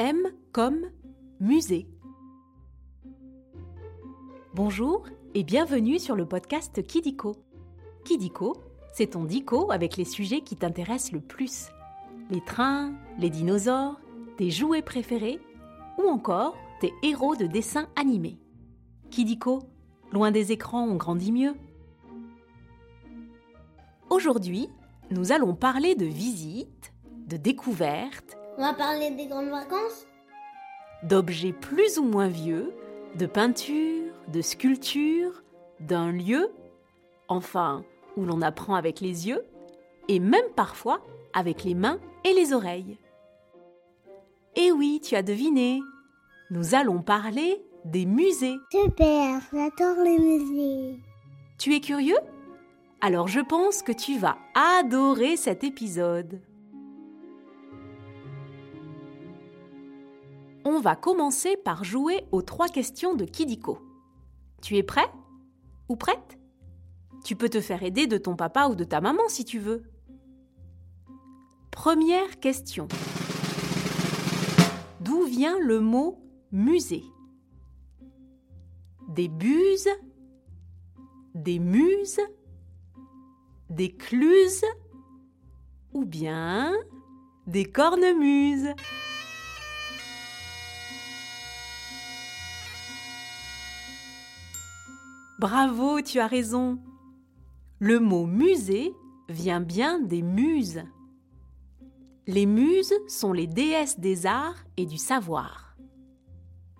M comme musée. Bonjour et bienvenue sur le podcast Kidiko. Kidiko, c'est ton dico avec les sujets qui t'intéressent le plus. Les trains, les dinosaures, tes jouets préférés ou encore tes héros de dessins animés. Kidiko, loin des écrans, on grandit mieux. Aujourd'hui, nous allons parler de visites, de découvertes, On va parler des grandes vacances? D'objets plus ou moins vieux, de peintures, de sculptures, d'un lieu, enfin, où l'on apprend avec les yeux, et même parfois avec les mains et les oreilles. Eh oui, tu as deviné, nous allons parler des musées. Super, j'adore les musées. Tu es curieux? Alors je pense que tu vas adorer cet épisode. On va commencer par jouer aux trois questions de Kidiko. Tu es prêt Ou prête? Tu peux te faire aider de ton papa ou de ta maman si tu veux. Première question. D'où vient le mot musée Des buses Des muses Des cluses Ou bien des cornemuses? Bravo, tu as raison. Le mot musée vient bien des muses. Les muses sont les déesses des arts et du savoir.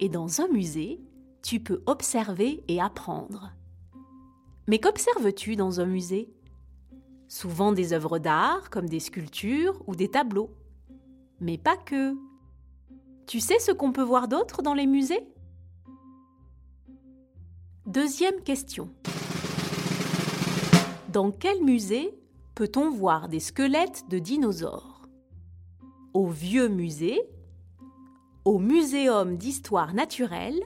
Et dans un musée, tu peux observer et apprendre. Mais qu'observes-tu dans un musée? Souvent des œuvres d'art comme des sculptures ou des tableaux. Mais pas que. Tu sais ce qu'on peut voir d'autre dans les musées? Deuxième question. Dans quel musée peut-on voir des squelettes de dinosaures? Au vieux musée Au muséum d'histoire naturelle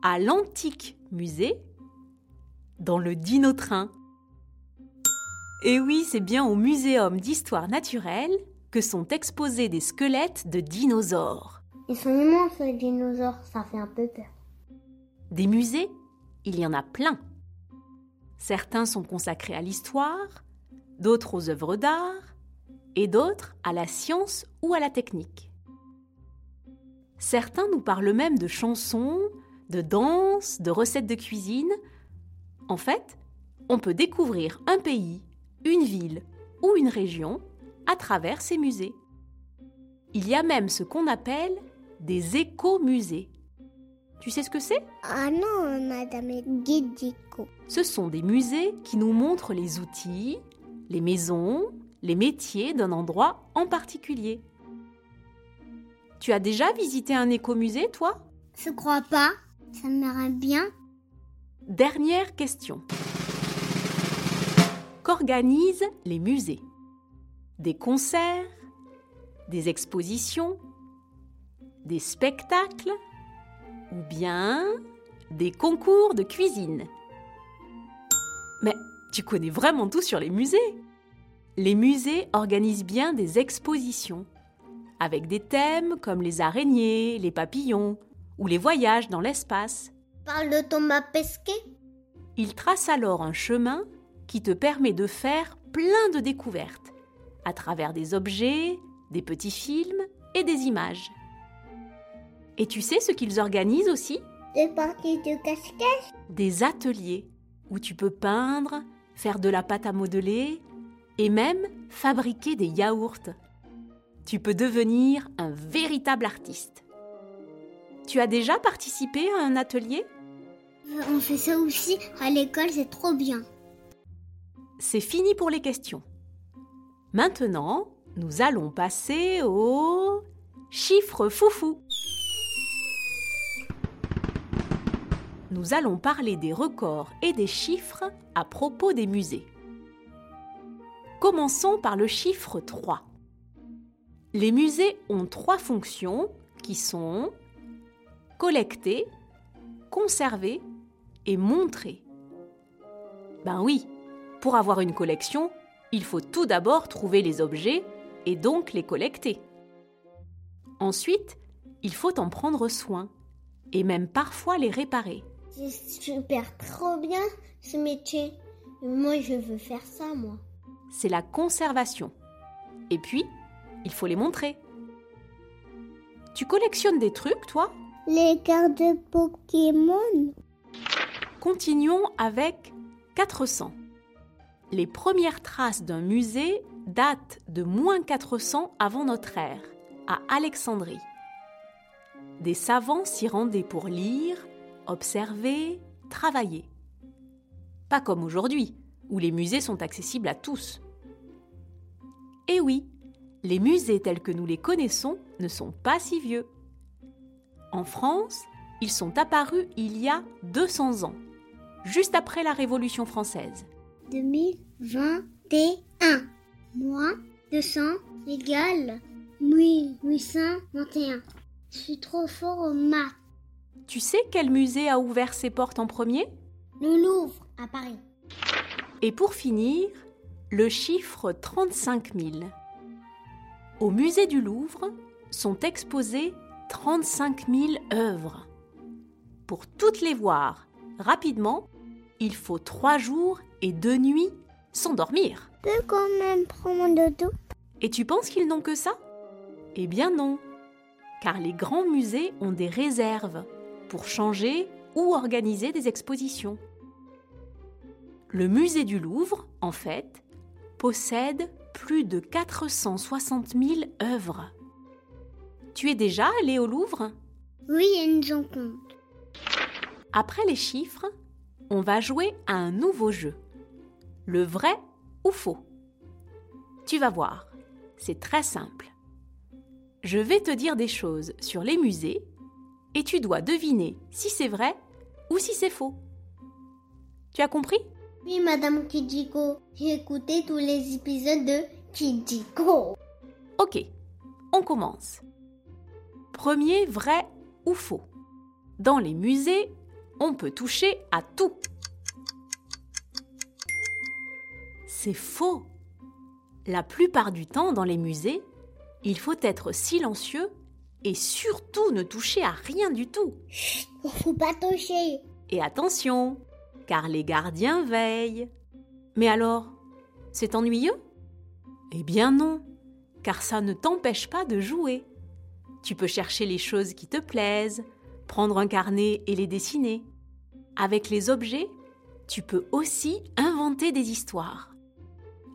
À l'antique musée Dans le dinotrain Et oui, c'est bien au muséum d'histoire naturelle que sont exposés des squelettes de dinosaures. Ils sont immenses les dinosaures, ça fait un peu peur. Des musées, il y en a plein. Certains sont consacrés à l'histoire, d'autres aux œuvres d'art, et d'autres à la science ou à la technique. Certains nous parlent même de chansons, de danse, de recettes de cuisine. En fait, on peut découvrir un pays, une ville ou une région à travers ces musées. Il y a même ce qu'on appelle des écomusées. Tu sais ce que c'est? Ah non, Madame Guédico. Ce sont des musées qui nous montrent les outils, les maisons, les métiers d'un endroit en particulier. Tu as déjà visité un écomusée, toi? Je crois pas. Ça m'irait bien. Dernière question. Qu'organisent les musées? Des concerts Des expositions Des spectacles? Ou bien des concours de cuisine Mais tu connais vraiment tout sur les musées Les musées organisent bien des expositions avec des thèmes comme les araignées, les papillons ou les voyages dans l'espace. Parle de Thomas Pesquet. Il trace alors un chemin qui te permet de faire plein de découvertes à travers des objets, des petits films et des images. Et tu sais ce qu'ils organisent aussi? Des parties de cache-cache. Des ateliers où tu peux peindre, faire de la pâte à modeler et même fabriquer des yaourts. Tu peux devenir un véritable artiste. Tu as déjà participé à un atelier? On fait ça aussi à l'école, c'est trop bien. C'est fini pour les questions. Maintenant, nous allons passer au chiffre foufou. Nous allons parler des records et des chiffres à propos des musées. Commençons par le chiffre 3. Les musées ont trois fonctions qui sont collecter, conserver et montrer. Ben oui, pour avoir une collection, il faut tout d'abord trouver les objets et donc les collecter. Ensuite, il faut en prendre soin et même parfois les réparer. C'est super trop bien ce métier. Moi, je veux faire ça, moi. C'est la conservation. Et puis, il faut les montrer. Tu collectionnes des trucs, toi? Les cartes de Pokémon. Continuons avec 400. Les premières traces d'un musée datent de moins 400 avant notre ère, à Alexandrie. Des savants s'y rendaient pour lire, observer, travailler. Pas comme aujourd'hui, où les musées sont accessibles à tous. Eh oui, les musées tels que nous les connaissons ne sont pas si vieux. En France, ils sont apparus il y a 200 ans, juste après la Révolution française. 2021. Moins 200 égale 1821. Je suis trop fort au maths. Tu sais quel musée a ouvert ses portes en premier? Le Louvre à Paris. Et pour finir, le chiffre 35 000. Au musée du Louvre sont exposées 35 000 œuvres. Pour toutes les voir rapidement, il faut trois jours et deux nuits sans dormir. Peux quand même prendre tout. Et tu penses qu'ils n'ont que ça? Eh bien non, car les grands musées ont des réserves pour changer ou organiser des expositions. Le musée du Louvre, en fait, possède plus de 460 000 œuvres. Tu es déjà allé au Louvre? Oui, ils nous en compte. Après les chiffres, on va jouer à un nouveau jeu. Le vrai ou faux? Tu vas voir, c'est très simple. Je vais te dire des choses sur les musées et tu dois deviner si c'est vrai ou si c'est faux. Tu as compris? Oui, Madame Kijiko, j'ai écouté tous les épisodes de Kijiko. Ok, on commence. Premier vrai ou faux? Dans les musées, on peut toucher à tout. C'est faux. La plupart du temps, dans les musées, il faut être silencieux et surtout ne toucher à rien du tout. Faut pas toucher. Et attention, car les gardiens veillent. Mais alors, c'est ennuyeux? Eh bien non, car ça ne t'empêche pas de jouer. Tu peux chercher les choses qui te plaisent, prendre un carnet et les dessiner. Avec les objets, tu peux aussi inventer des histoires.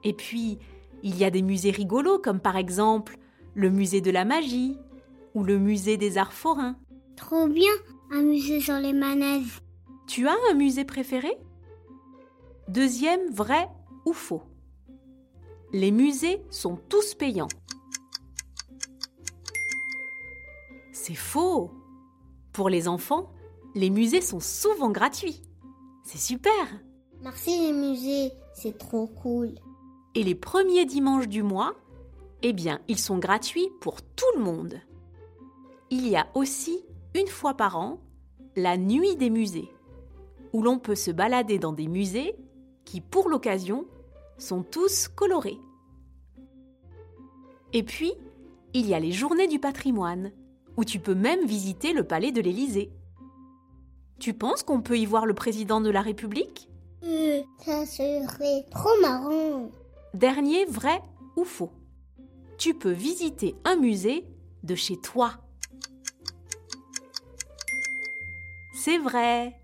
Et puis, il y a des musées rigolos comme par exemple le musée de la magie ou le musée des arts forains. Trop bien, un musée sur les manèges. Tu as un musée préféré? Deuxième, vrai ou faux? Les musées sont tous payants. C'est faux Pour les enfants, les musées sont souvent gratuits. C'est super Merci les musées, c'est trop cool. Et les premiers dimanches du mois, eh bien, ils sont gratuits pour tout le monde. Il y a aussi, une fois par an, la nuit des musées, où l'on peut se balader dans des musées qui, pour l'occasion, sont tous colorés. Et puis, il y a les journées du patrimoine, où tu peux même visiter le palais de l'Élysée. Tu penses qu'on peut y voir le président de la République? Euh, ça serait trop marrant. Dernier, vrai ou faux Tu peux visiter un musée de chez toi. C'est vrai.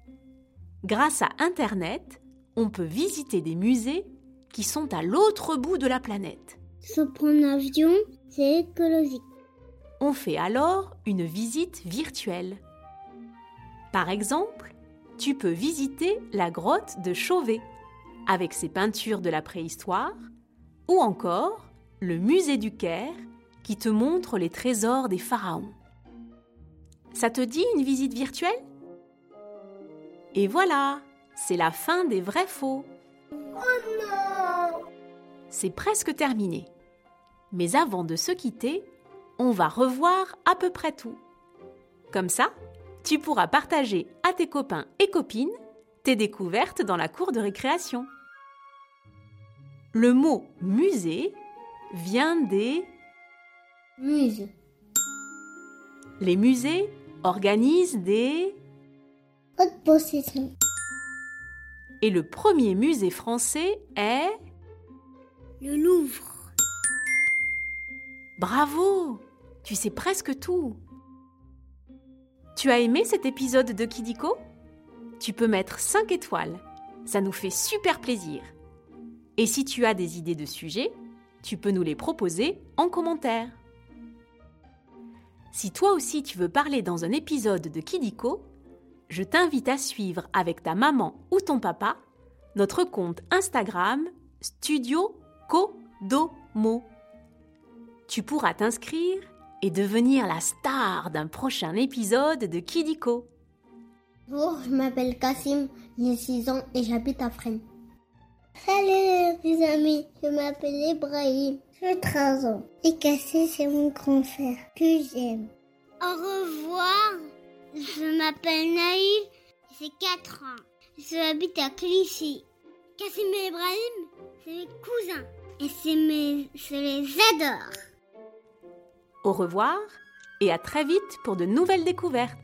Grâce à Internet, on peut visiter des musées qui sont à l'autre bout de la planète. Se prendre l'avion, c'est écologique. On fait alors une visite virtuelle. Par exemple, tu peux visiter la grotte de Chauvet avec ses peintures de la préhistoire ou encore le musée du Caire qui te montre les trésors des pharaons. Ça te dit une visite virtuelle? Et voilà, c'est la fin des vrais faux. Oh non C'est presque terminé. Mais avant de se quitter, on va revoir à peu près tout. Comme ça, tu pourras partager à tes copains et copines tes découvertes dans la cour de récréation. Le mot musée vient des Muse. Les musées organisent des... Et le premier musée français est... Le Louvre. Bravo Tu sais presque tout. Tu as aimé cet épisode de Kidiko? Tu peux mettre 5 étoiles. Ça nous fait super plaisir. Et si tu as des idées de sujets, tu peux nous les proposer en commentaire. Si toi aussi tu veux parler dans un épisode de Kidiko, je t'invite à suivre avec ta maman ou ton papa notre compte Instagram Studio Kodomo. Tu pourras t'inscrire et devenir la star d'un prochain épisode de Kidiko. Bonjour, je m'appelle Kassim, j'ai 6 ans et j'habite à Fresnes. Salut les amis, je m'appelle Ibrahim, j'ai 13 ans. Et Kassim, c'est mon grand frère que j'aime. Au revoir, m'appelle Naïl, j'ai 4 ans. Je habite à Clichy. Kassim et Ibrahim, c'est mes cousins. Et c'est mes... je les adore. Au revoir et à très vite pour de nouvelles découvertes.